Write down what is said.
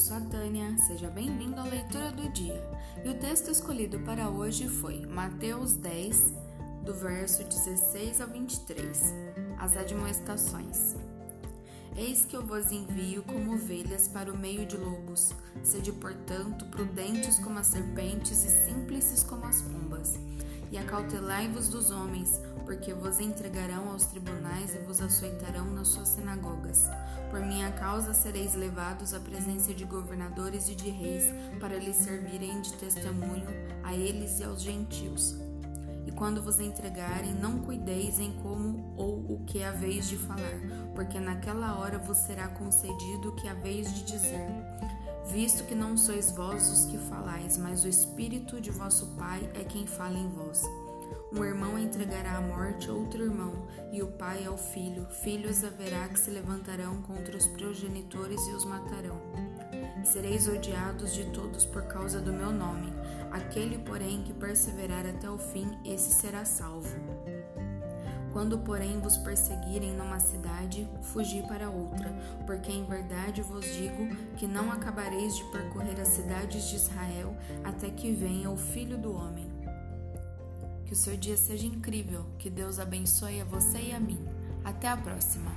sou a Tânia, seja bem-vindo à leitura do dia. E o texto escolhido para hoje foi Mateus 10, do verso 16 ao 23, as admoestações. Eis que eu vos envio como ovelhas para o meio de lobos. Sede, portanto, prudentes como as serpentes e simples como as pombas. E acautelai-vos dos homens, porque vos entregarão aos tribunais açoitarão nas suas sinagogas. Por minha causa sereis levados à presença de governadores e de reis, para lhes servirem de testemunho a eles e aos gentios. E quando vos entregarem, não cuideis em como ou o que haveis de falar, porque naquela hora vos será concedido o que haveis de dizer. Visto que não sois vós os que falais, mas o Espírito de vosso Pai é quem fala em vós. Um irmão entregará à morte outro irmão, e o pai ao filho. Filhos haverá que se levantarão contra os progenitores e os matarão. Sereis odiados de todos por causa do meu nome. Aquele, porém, que perseverar até o fim, esse será salvo. Quando, porém, vos perseguirem numa cidade, fugi para outra, porque em verdade vos digo que não acabareis de percorrer as cidades de Israel até que venha o Filho do Homem. Que o seu dia seja incrível. Que Deus abençoe a você e a mim. Até a próxima.